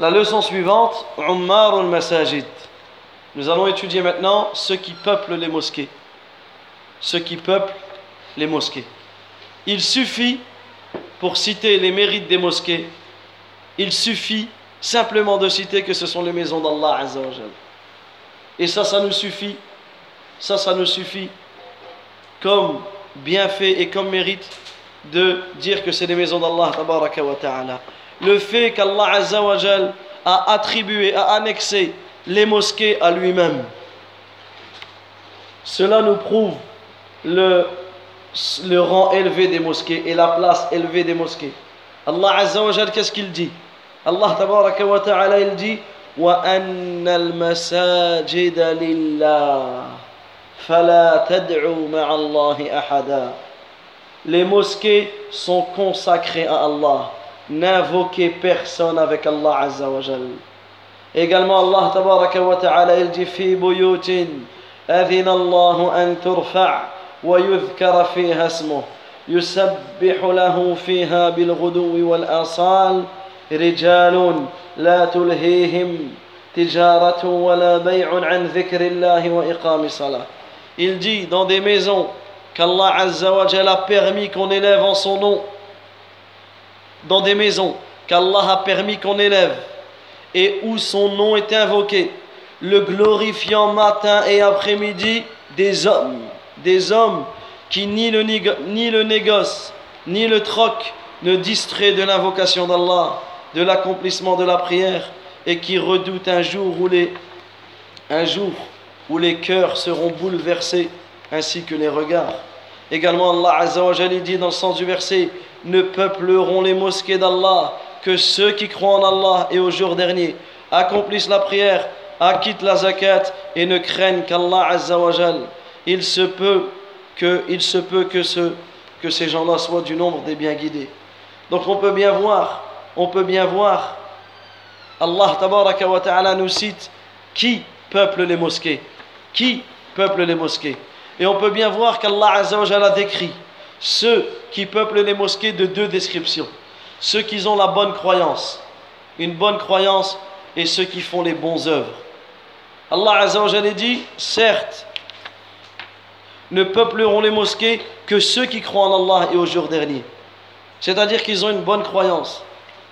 La leçon suivante, Ummar al-Masajid. Nous allons étudier maintenant ceux qui peuplent les mosquées. Ceux qui peuplent les mosquées. Il suffit, pour citer les mérites des mosquées, il suffit simplement de citer que ce sont les maisons d'Allah. Et ça, ça nous suffit. Ça, ça nous suffit comme bienfait et comme mérite de dire que c'est les maisons d'Allah Le fait qu'Allah Azzawajal a attribué, a annexé les mosquées à lui-même. Cela nous prouve le, le rang élevé des mosquées et la place élevée des mosquées. Allah Azzawajal, qu'est-ce qu'il dit Allah tabaraka wa ta'ala il dit وأن المساجد لله فلا تدعوا مع الله أحدا Les mosquées sont consacrées à Allah. N'invoquez personne avec Allah Azza wa Jal. Également Allah tabaraka wa ta'ala il dit في بيوت أذن الله أن ترفع ويذكر فيها اسمه يسبح له فيها بالغدو والآصال رجال لا تلهيهم تجارة ولا بيع عن ذكر الله وإقام الصلاة Il dit dans des maisons qu'Allah Azza wa Jalla a permis qu'on élève en son nom dans des maisons qu'Allah a permis qu'on élève et où son nom est invoqué le glorifiant matin et après-midi des hommes des hommes qui ni le, ni le négoce ni le troc ne distrait de l'invocation d'Allah de l'accomplissement de la prière et qui redoutent un jour où un jour où les cœurs seront bouleversés ainsi que les regards. Également Allah Azza wa dit dans le sens du verset Ne peupleront les mosquées d'Allah que ceux qui croient en Allah et au jour dernier, accomplissent la prière, acquittent la zakat et ne craignent qu'Allah Azza wa Il se peut que, il se peut que, ce, que ces gens-là soient du nombre des bien guidés. Donc on peut bien voir on peut bien voir, Allah ta'ala nous cite qui peuple les mosquées. Qui peuple les mosquées? Et on peut bien voir qu'Allah a décrit ceux qui peuplent les mosquées de deux descriptions. Ceux qui ont la bonne croyance, une bonne croyance, et ceux qui font les bons œuvres. Allah a dit, certes, ne peupleront les mosquées que ceux qui croient en Allah et au jour dernier. C'est-à-dire qu'ils ont une bonne croyance.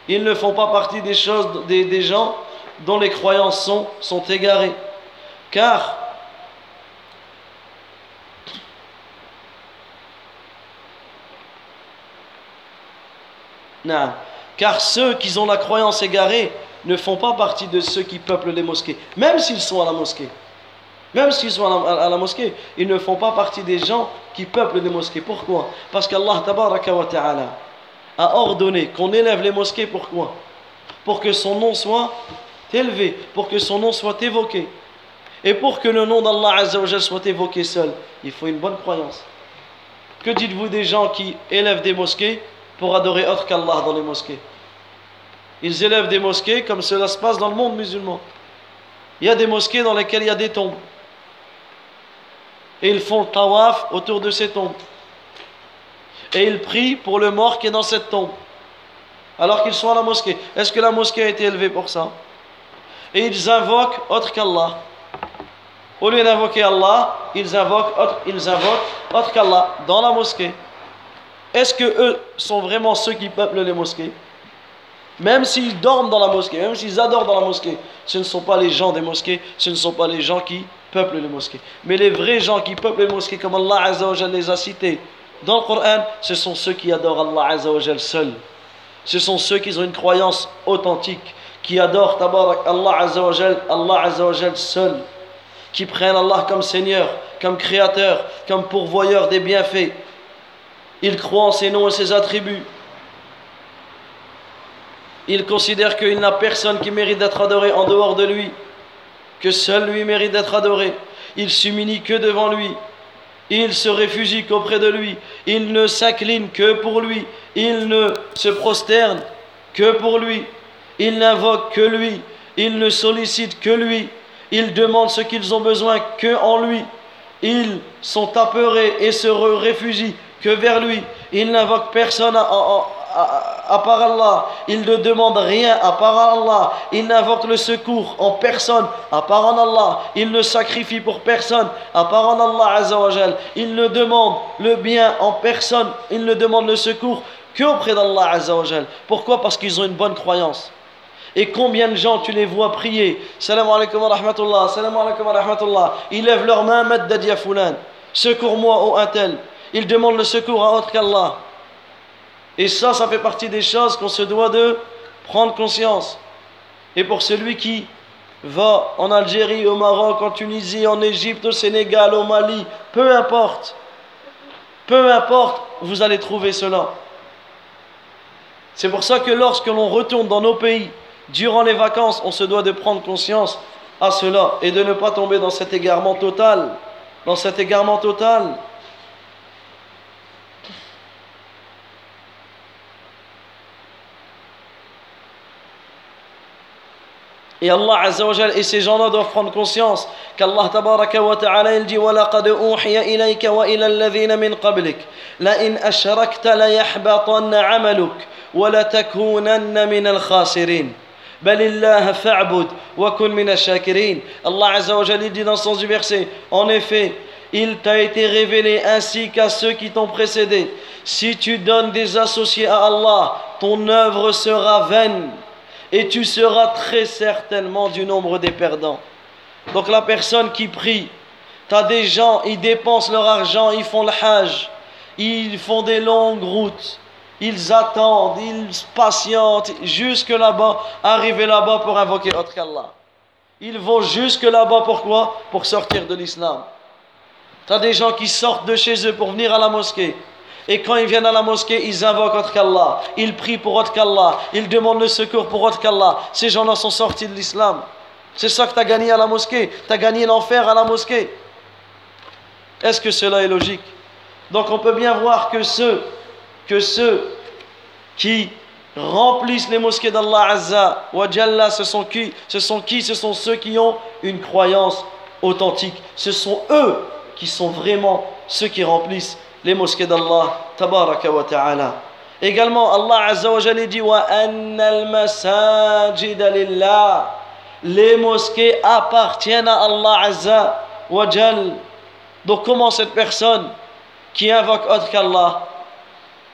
Ils ne font pas partie des choses, des, gens dont les croyances sont égarées. Car Car ceux qui ont la croyance égarée ne font pas partie de ceux qui peuplent les mosquées, même s'ils sont à la mosquée. Même s'ils sont à la, mosquée, ils ne font pas partie des gens qui peuplent les mosquées. Pourquoi? Parce qu'Allah ta'ala a ordonné qu'on élève les mosquées. Pourquoi? Pour que son nom soit élevé, pour que son nom soit évoqué. Et pour que le nom d'Allah soit évoqué seul, il faut une bonne croyance. Que dites-vous des gens qui élèvent des mosquées? Pour adorer autre qu'Allah dans les mosquées Ils élèvent des mosquées comme cela se passe dans le monde musulman. Il y a des mosquées dans lesquelles il y a des tombes. Et ils font le tawaf autour de ces tombes et ils prient pour le mort qui est dans cette tombe, alors qu'ils sont à la mosquée. Est-ce que la mosquée a été élevée pour ça? Et ils invoquent autre qu'Allah. Au lieu d'invoquer Allah, ils invoquent autre, ils invoquent autre qu'Allah dans la mosquée. Est-ce que eux sont vraiment ceux qui peuplent les mosquées? Même s'ils dorment dans la mosquée, même s'ils adorent dans la mosquée, ce ne sont pas les gens des mosquées, ce ne sont pas les gens qui peuplent les mosquées. Mais les vrais gens qui peuplent les mosquées, comme Allah Azza les a cités, dans le Coran, ce sont ceux qui adorent Allah Azzawajal seul. Ce sont ceux qui ont une croyance authentique, qui adorent tabarak Allah Azzawajal, Allah Azzawajal seul, qui prennent Allah comme Seigneur, comme Créateur, comme pourvoyeur des bienfaits. Ils croient en ses noms et ses attributs. Ils considèrent qu'il n'a personne qui mérite d'être adoré en dehors de lui, que seul lui mérite d'être adoré. Ils s'humilient que devant lui. Il se réfugie qu'auprès de lui, il ne s'incline que pour lui, il ne se prosterne que pour lui, il n'invoque que lui, il ne sollicite que lui, ils demandent ce qu'ils ont besoin que en lui, ils sont apeurés et se réfugient que vers lui, ils n'invoquent personne à part Allah, il ne demande rien à part Allah, il n'invoque le secours en personne à part en Allah, il ne sacrifie pour personne à part en Allah Azzawajal, il ne demande le bien en personne, il ne demande le secours qu'auprès d'Allah Azzawajal. Pourquoi? Parce qu'ils ont une bonne croyance. Et combien de gens tu les vois prier Salam. Ils lèvent leurs mains, madad ya fulan. Secours-moi, ô un tel. Ils demandent le secours à autre qu'Allah. Et ça, ça fait partie des choses qu'on se doit de prendre conscience. Et pour celui qui va en Algérie, au Maroc, en Tunisie, en Égypte, au Sénégal, au Mali, peu importe, peu importe, vous allez trouver cela. C'est pour ça que lorsque l'on retourne dans nos pays, durant les vacances, on se doit de prendre conscience à cela et de ne pas tomber dans cet égarement total. Dans cet égarement total. Et Allah Azza wa Jal et ces gens-là doivent prendre conscience qu'Allah Tabaraka wa Ta'ala il dit وَلَقَدْ أُوحِيَ إِلَيْكَ وَإِلَى الَّذِينَ مِنْ قَبْلِكَ لَإِنْ أَشْرَكْتَ لَيَحْبَطَنَّ عَمَلُكَ وَلَتَكُونَنَّ مِنَ الْخَاسِرِينَ بل الله فاعبد وكن من الشاكرين Allah Azza wa Jal dit dans le sens du verset En effet, il t'a été révélé ainsi qu'à ceux qui t'ont précédé Si tu donnes des associés à Allah, ton œuvre sera vaine et tu seras très certainement du nombre des perdants. Donc la personne qui prie, tu as des gens, ils dépensent leur argent, ils font le hajj, ils font des longues routes, ils attendent, ils patientent jusque là-bas, arriver là-bas pour invoquer autre qu'Allah. Ils vont jusque là-bas pourquoi? Pour sortir de l'islam. Tu as des gens qui sortent de chez eux pour venir à la mosquée. Et quand ils viennent à la mosquée, ils invoquent autre qu'Allah. Ils prient pour autre qu'Allah. Ils demandent le secours pour autre qu'Allah. Ces gens-là sont sortis de l'islam. C'est ça que tu as gagné à la mosquée. Tu as gagné l'enfer à la mosquée. Est-ce que cela est logique? Donc on peut bien voir que ceux, que ceux qui remplissent les mosquées d'Allah Azza wa Jalla, ce sont qui? Ce sont qui? Ce sont ceux qui ont une croyance authentique. Ce sont eux qui sont vraiment ceux qui remplissent لمسكد الله تبارك وتعالى. إيه قال مو الله عز وجل يجي وأن المساجد لله لمسكي أبارتين الله عز وجل. دو كومو سيت بيرسون كي انفوك اوتر كالله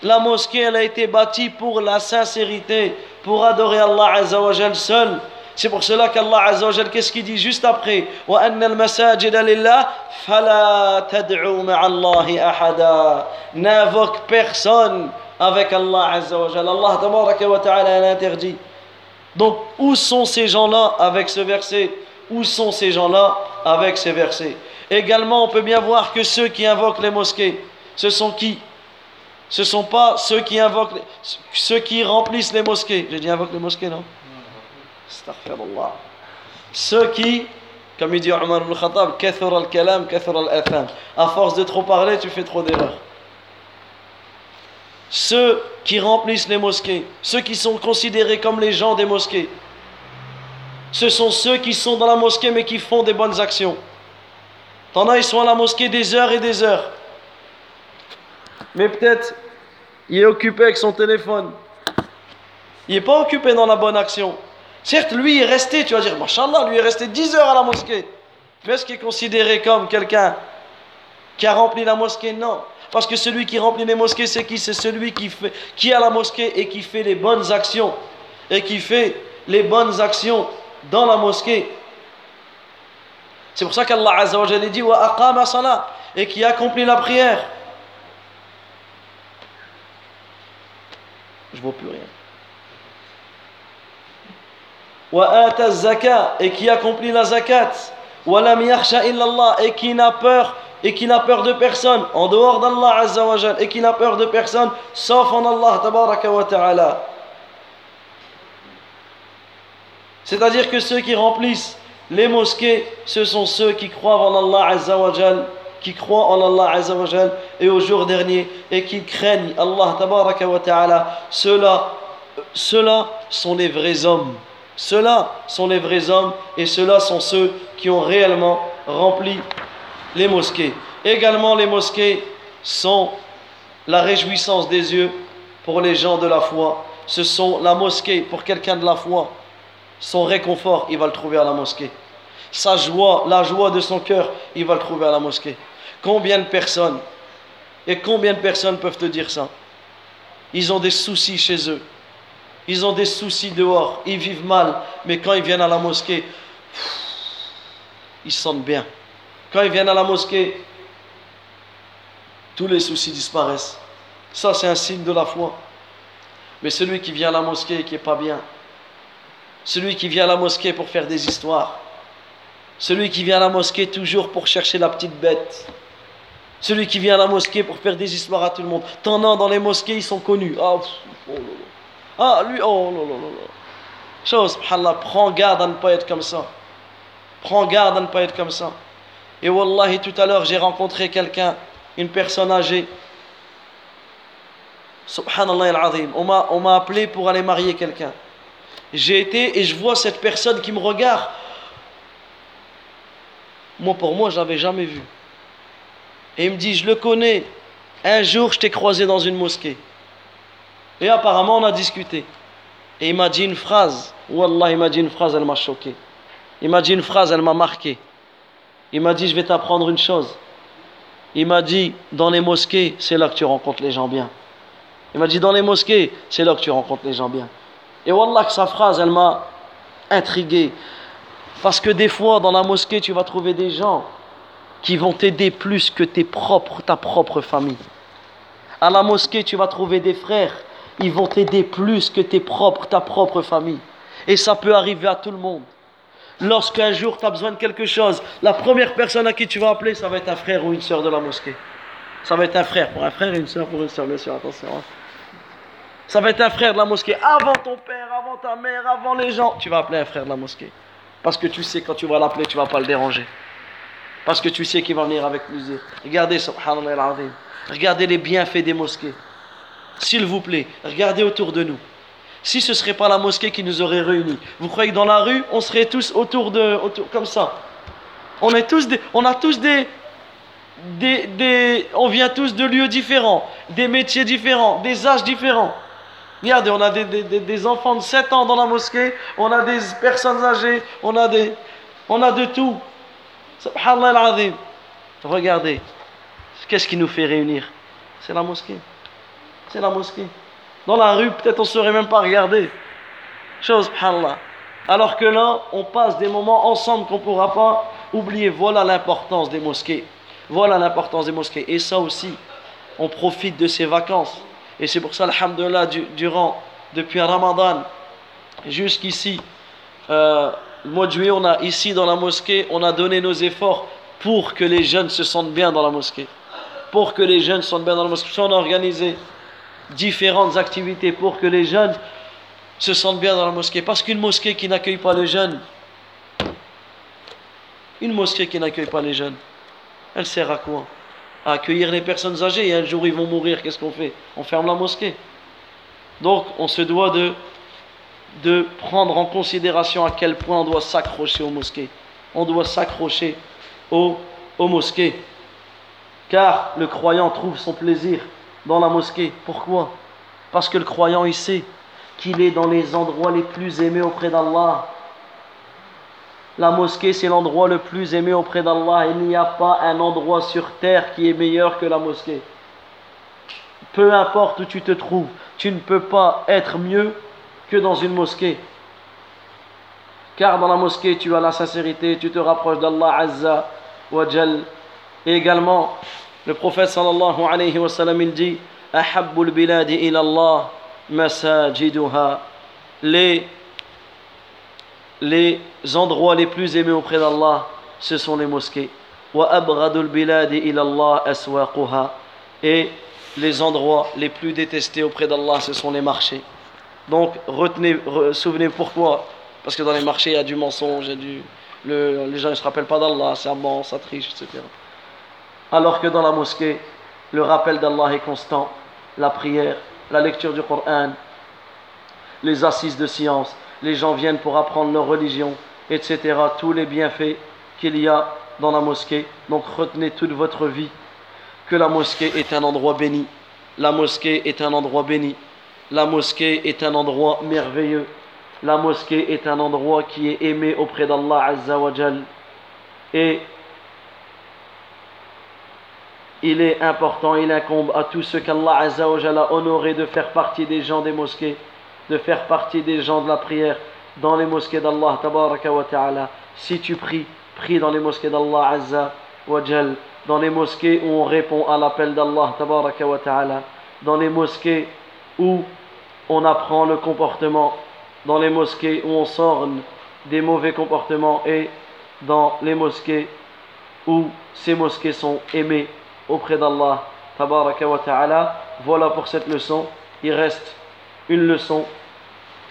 لا موسكي الا ايتي باتي بور لا سانسيريتي بور ادوري الله عز وجل سول c'est pour cela qu'Allah Azza wa qu'est-ce qu'il dit juste après? N'invoque personne avec Allah Azza wa. Allah wa ta'ala l'interdit. Donc, où sont ces gens-là avec ce verset? Où sont ces gens-là avec ces versets? Également, on peut bien voir que ceux qui invoquent les mosquées, ce sont qui? Ce ne sont pas ceux qui invoquent, ceux qui remplissent les mosquées. J'ai dit invoquent les mosquées, non? Astaghfirullah. Ceux qui, comme il dit Omar ibn Khattab, al-kalam, al-atham. À force de trop parler, tu fais trop d'erreurs. Ceux qui remplissent les mosquées, ceux qui sont considérés comme les gens des mosquées, ce sont ceux qui sont dans la mosquée mais qui font des bonnes actions. T'en as, ils sont à la mosquée des heures et des heures. Mais peut-être, il est occupé avec son téléphone. Il n'est pas occupé dans la bonne action. Certes, lui est resté, tu vas dire, Machallah, lui est resté 10 heures à la mosquée. Mais est-ce qu'il est considéré comme quelqu'un qui a rempli la mosquée? Non. Parce que celui qui remplit les mosquées, c'est qui? C'est celui qui, fait, est à la mosquée et qui fait les bonnes actions. Et qui fait les bonnes actions dans la mosquée. C'est pour ça qu'Allah Azza wa dit wa salat et qui accomplit la prière. Je ne vois plus rien et qui accomplit la zakat. Et qui n'a peur et qui n'a peur de personne en dehors d'Allah Azza wa et qui n'a peur de personne sauf en Allah tabaraka wa ta'ala. C'est-à-dire que ceux qui remplissent les mosquées ce sont ceux qui croient en Allah Azza wa qui croient en Allah Azza wa et au jour dernier et qui craignent Allah tabaraka wa ta'ala. Ceux-là ceux-là sont les vrais hommes ceux-là sont les vrais hommes et ceux-là sont ceux qui ont réellement rempli les mosquées. Également, les mosquées sont la réjouissance des yeux pour les gens de la foi ce sont la mosquée pour quelqu'un de la foi. Son réconfort, il va le trouver à la mosquée. Sa joie, la joie de son cœur, il va le trouver à la mosquée. Combien de personnes, et combien de personnes peuvent te dire ça? Ils ont des soucis chez eux. Ils ont des soucis dehors. Ils vivent mal. Mais quand ils viennent à la mosquée, ils se sentent bien. Quand ils viennent à la mosquée, tous les soucis disparaissent. Ça, c'est un signe de la foi. Mais celui qui vient à la mosquée et qui n'est pas bien, celui qui vient à la mosquée pour faire des histoires, celui qui vient à la mosquée toujours pour chercher la petite bête, celui qui vient à la mosquée pour faire des histoires à tout le monde. T'en as dans les mosquées, ils sont connus. Ah, oh ah lui, oh là là là. Chose, subhanallah, prends garde à ne pas être comme ça. Prends garde à ne pas être comme ça. Et wallahi, tout à l'heure, j'ai rencontré quelqu'un, une personne âgée. Subhanallah al-azim. On m'a appelé pour aller marier quelqu'un. J'ai été et je vois cette personne qui me regarde. Moi, pour moi, je l'avais jamais vu. Et il me dit, je le connais. Un jour, je t'ai croisé dans une mosquée. Et apparemment, on a discuté. Et il m'a dit une phrase. Wallah, il m'a dit une phrase, elle m'a choqué. Il m'a dit une phrase, elle m'a marqué. Il m'a dit, je vais t'apprendre une chose. Il m'a dit, dans les mosquées, c'est là que tu rencontres les gens bien. Il m'a dit, dans les mosquées, c'est là que tu rencontres les gens bien. Et Wallah, que sa phrase, elle m'a intrigué. Parce que des fois, dans la mosquée, tu vas trouver des gens qui vont t'aider plus que tes propres, ta propre famille. À la mosquée, tu vas trouver des frères ils vont t'aider plus que tes propres, ta propre famille. Et ça peut arriver à tout le monde. Lorsqu'un jour tu as besoin de quelque chose, la première personne à qui tu vas appeler, ça va être un frère ou une soeur de la mosquée. Ça va être un frère pour un frère et une soeur pour une soeur, bien sûr, attention. Hein. Ça va être un frère de la mosquée. Avant ton père, avant ta mère, avant les gens, tu vas appeler un frère de la mosquée. Parce que tu sais, quand tu vas l'appeler, tu ne vas pas le déranger. Parce que tu sais qu'il va venir avec plaisir. Regardez, subhanallah Regardez les bienfaits des mosquées. S'il vous plaît, regardez autour de nous. Si ce ne serait pas la mosquée qui nous aurait réunis, vous croyez que dans la rue, on serait tous autour de. Autour, comme ça? On, est tous des, on a tous des, des, On vient tous de lieux différents, des métiers différents, des âges différents. Regardez, on a des, des, enfants de 7 ans dans la mosquée, on a des personnes âgées, on a, des, on a de tout. Subhanallah Regardez, qu'est-ce qui nous fait réunir? C'est la mosquée la mosquée. Dans la rue, peut-être on ne saurait même pas regarder. Chose, subhanallah. Alors que là, on passe des moments ensemble qu'on ne pourra pas oublier. Voilà l'importance des mosquées. Voilà l'importance des mosquées. Et ça aussi, on profite de ces vacances. Et c'est pour ça, alhamdulillah, durant, depuis ramadan jusqu'ici, euh, le mois de juillet, on a ici dans la mosquée, on a donné nos efforts pour que les jeunes se sentent bien dans la mosquée. Pour que les jeunes se sentent bien dans la mosquée. On a organisé différentes activités pour que les jeunes se sentent bien dans la mosquée. Parce qu'une mosquée qui n'accueille pas les jeunes, une mosquée qui n'accueille pas les jeunes, elle sert à quoi? À accueillir les personnes âgées et un jour ils vont mourir, qu'est-ce qu'on fait? On ferme la mosquée. Donc on se doit de, prendre en considération à quel point on doit s'accrocher aux mosquées. On doit s'accrocher aux mosquées. Car le croyant trouve son plaisir dans la mosquée. Pourquoi? Parce que le croyant, il sait qu'il est dans les endroits les plus aimés auprès d'Allah. La mosquée, c'est l'endroit le plus aimé auprès d'Allah. Il n'y a pas un endroit sur terre qui est meilleur que la mosquée. Peu importe où tu te trouves, tu ne peux pas être mieux que dans une mosquée. Car dans la mosquée, tu as la sincérité, tu te rapproches d'Allah Azza wa Jal. Et également, le prophète sallallahu alayhi wa sallam il dit Ahabbul biladi ila Allah masajiduha. Les, les endroits les plus aimés auprès d'Allah, ce sont les mosquées. Wa abghadul biladi ila Allah aswaquha. Et les endroits les plus détestés auprès d'Allah, ce sont les marchés. Donc, retenez, souvenez pourquoi. Parce que dans les marchés, il y a du mensonge, il y a du, le, les gens ne se rappellent pas d'Allah, ça ment, ça triche, etc alors que dans la mosquée, le rappel d'Allah est constant, la prière, la lecture du Coran, les assises de science, les gens viennent pour apprendre leur religion, etc. Tous les bienfaits qu'il y a dans la mosquée. Donc retenez toute votre vie que la mosquée est un endroit béni. La mosquée est un endroit béni. la mosquée est un endroit merveilleux. La mosquée est un endroit qui est aimé auprès d'Allah Azza wa Jal. Et il est important, il incombe à tous ceux qu'Allah Azza wa Jal a honoré de faire partie des gens des mosquées, de faire partie des gens de la prière dans les mosquées d'Allah Tabaraka wa Ta'ala. Si tu pries, prie dans les mosquées d'Allah Azza wa Jal, dans les mosquées où on répond à l'appel d'Allah Tabaraka wa Ta'ala, dans les mosquées où on apprend le comportement, dans les mosquées où on sorne des mauvais comportements et dans les mosquées où ces mosquées sont aimées auprès d'Allah Tabaraka wa Ta'ala. Voilà pour cette leçon. Il reste une leçon.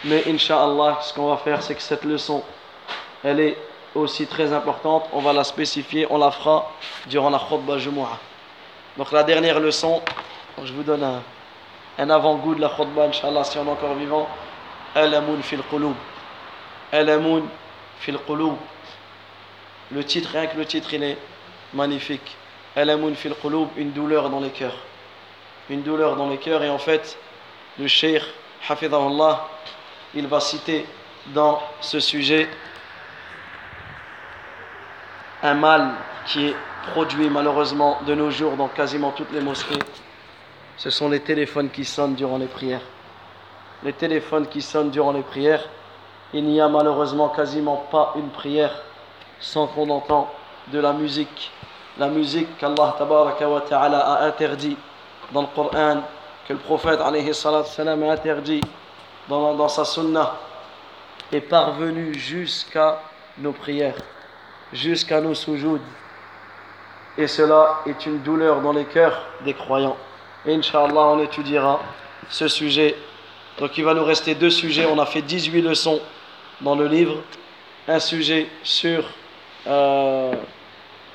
Mais Inch'Allah, ce qu'on va faire, c'est que cette leçon, elle est aussi très importante. On va la spécifier, on la fera durant la khutbah Jumu'ah. Donc la dernière leçon, je vous donne un, avant-goût de la khutbah, Inch'Allah, si on est encore vivant. Alamun fil qulub. Alamun fil qulub. Le titre, rien que le titre, il est magnifique. Alamun fil qulub, une douleur dans les cœurs. Une douleur dans les cœurs. Et en fait, le cheikh, Hafidahullah, il va citer dans ce sujet un mal qui est produit malheureusement de nos jours dans quasiment toutes les mosquées. Ce sont les téléphones qui sonnent durant les prières. Les téléphones qui sonnent durant les prières. Il n'y a malheureusement quasiment pas une prière sans qu'on entend de la musique. La musique qu'Allah ta'ala a interdit dans le Coran, que le prophète a interdit dans, sa sunnah, est parvenue jusqu'à nos prières jusqu'à nos soujouds. Et cela est une douleur dans les cœurs des croyants. Et Inch'Allah, on étudiera ce sujet. Donc il va nous rester deux sujets. On a fait 18 leçons dans le livre. Un sujet sur euh,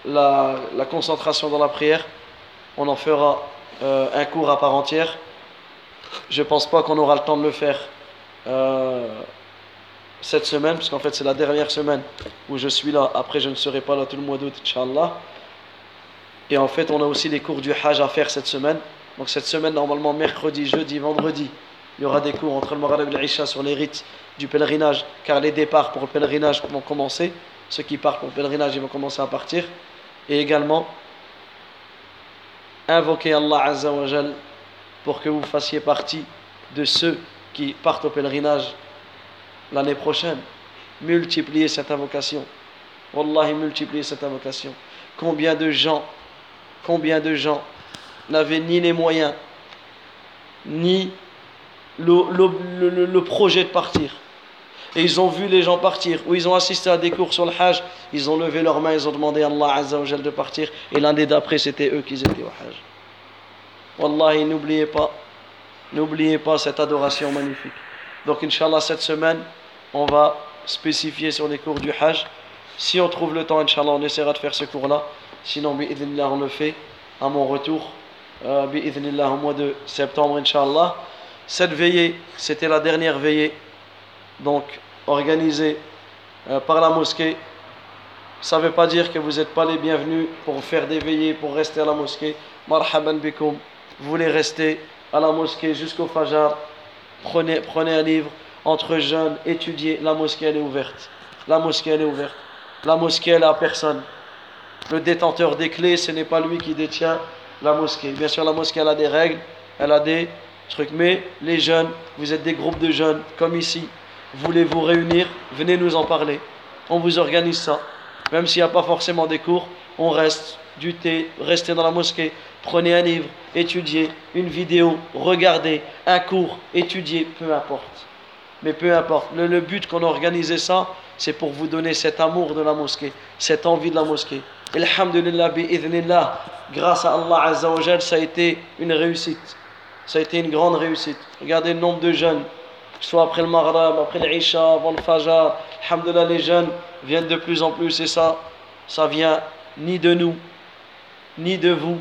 la, concentration dans la prière. On en fera euh, un cours à part entière. Je ne pense pas qu'on aura le temps de le faire euh, cette semaine, parce qu'en fait c'est la dernière semaine où je suis là, après je ne serai pas là tout le mois d'août, Inch'Allah. Et en fait on a aussi les cours du Hajj à faire cette semaine. Donc cette semaine, normalement mercredi, jeudi, vendredi, il y aura des cours entre le Maghreb et l'Isha sur les rites du pèlerinage, car les départs pour le pèlerinage vont commencer. Ceux qui partent pour le pèlerinage, ils vont commencer à partir. Et également, invoquer Allah Azza wa pour que vous fassiez partie de ceux qui partent au pèlerinage l'année prochaine. Multiplier cette invocation. Wallahi, multiplier cette invocation. Combien de gens, combien de gens n'avaient ni les moyens, ni le, projet de partir? Et ils ont vu les gens partir, ou ils ont assisté à des cours sur le Hajj, ils ont levé leurs mains, ils ont demandé à Allah Azza de partir, et l'année d'après, c'était eux qui étaient au Hajj. Wallahi, n'oubliez pas, n'oubliez pas cette adoration magnifique. Donc, Inch'Allah, cette semaine, on va spécifier sur les cours du Hajj. Si on trouve le temps, Inch'Allah, on essaiera de faire ce cours-là. Sinon, bi'idhnillah, on le fait à mon retour, euh, bi'idhnillah, au mois de septembre, Inch'Allah. Cette veillée, c'était la dernière veillée, donc organisée euh, par la mosquée. Ça ne veut pas dire que vous n'êtes pas les bienvenus pour faire des veillées, pour rester à la mosquée. Marhaban bikum. Vous voulez rester à la mosquée jusqu'au Fajr. Prenez, prenez un livre, entre jeunes, étudier, la mosquée elle est ouverte. La mosquée elle est ouverte. La mosquée elle a personne. Le détenteur des clés, ce n'est pas lui qui détient la mosquée. Bien sûr, la mosquée elle a des règles, elle a des trucs, mais les jeunes, vous êtes des groupes de jeunes, comme ici, voulez vous réunir, venez nous en parler. On vous organise ça. Même s'il n'y a pas forcément des cours, on reste, du thé, restez dans la mosquée, prenez un livre, étudiez, une vidéo, regardez, un cours, étudiez, peu importe. Mais peu importe, le, but qu'on a organisé ça, c'est pour vous donner cet amour de la mosquée, cette envie de la mosquée. Alhamdulillah, bi'idhnillah, grâce à Allah Azza ça a été une réussite. Ça a été une grande réussite. Regardez le nombre de jeunes, soit après le Maghreb, après l'Isha, avant le Fajr. Alhamdulillah, les jeunes viennent de plus en plus et ça, ça vient ni de nous, ni de vous,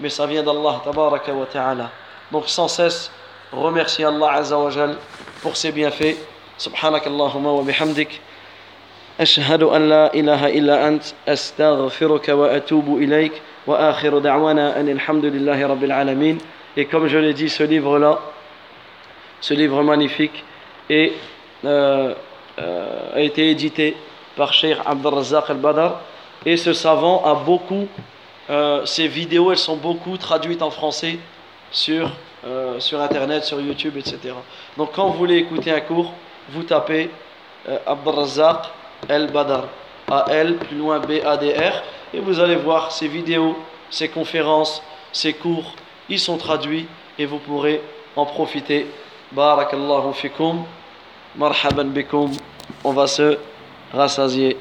mais ça vient d'Allah, tabaraka wa ta'ala. Donc sans cesse, remercier Allah Azza wa Jal pour ses bienfaits. سبحانك اللهم وبحمدك أشهد أن لا إله إلا أنت أستغفرك وأتوب إليك وآخر دعوانا أن الحمد لله رب العالمين Et comme je l'ai dit, ce livre-là, ce livre magnifique euh, euh, a été édité par Sheikh Abdelrazak al-Badr. Et ce savant a beaucoup, euh, ses vidéos, elles sont beaucoup traduites en français sur, sur Internet, sur YouTube, etc. Donc quand vous voulez écouter un cours, vous tapez Abdelrazak al-Badr. A-L, plus loin B-A-D-R. Et vous allez voir ces vidéos, ces conférences, ces cours, ils sont traduits et vous pourrez en profiter. Barakallahu fikum. Marhaban bikum. On va se rassasier.